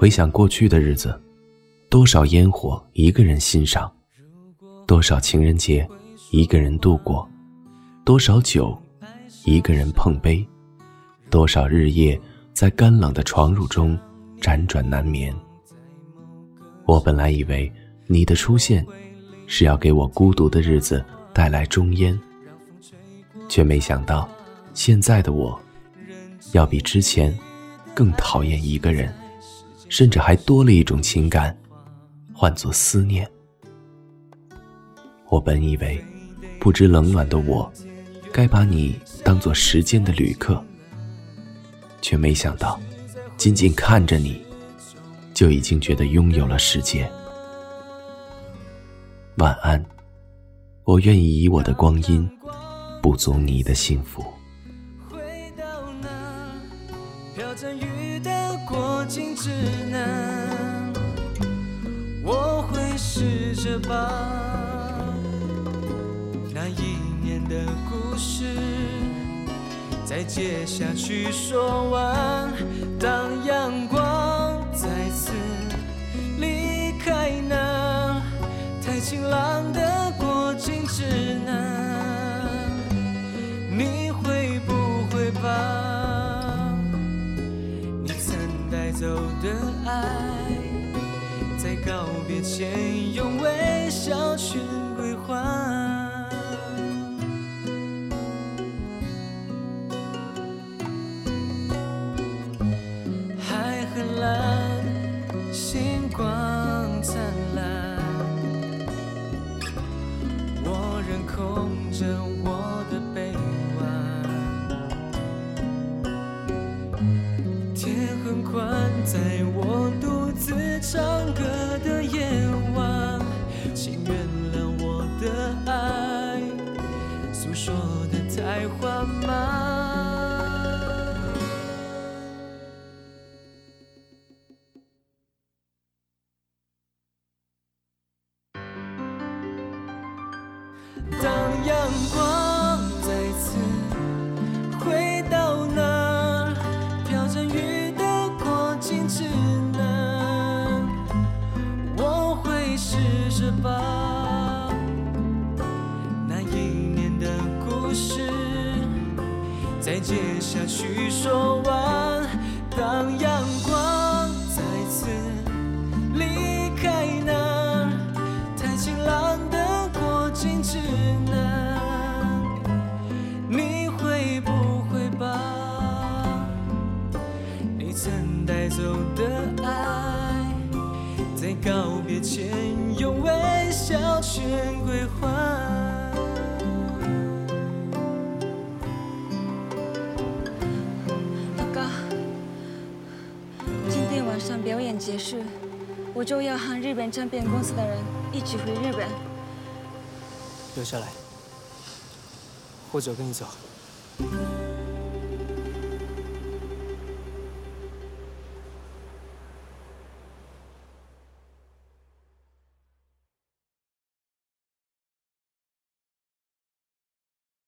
回想过去的日子，多少烟火一个人欣赏，多少情人节一个人度过，多少酒一个人碰杯，多少日夜在干冷的床褥中辗转难眠。我本来以为你的出现是要给我孤独的日子带来终焉，却没想到现在的我，要比之前更讨厌一个人。甚至还多了一种情感，唤作思念。我本以为不知冷暖的我，该把你当做时间的旅客，却没想到，仅仅看着你，就已经觉得拥有了世界。晚安，我愿意以我的光阴，补足你的幸福。过境之南，我会试着把那一年的故事再接下去说完。当阳光再次离开那太晴朗的的爱，在告别前用微笑全归还。海很蓝，心唱歌的夜晚，请原谅我的爱，诉说的太缓慢。着把那一年的故事再接下去说完。当阳光再次离开那太晴朗的过境之南，你会不会把你曾？带走的爱，在告别前笑全归还。老高，今天晚上表演结束，我就要和日本唱片公司的人一起回日本。留下来，或者跟你走。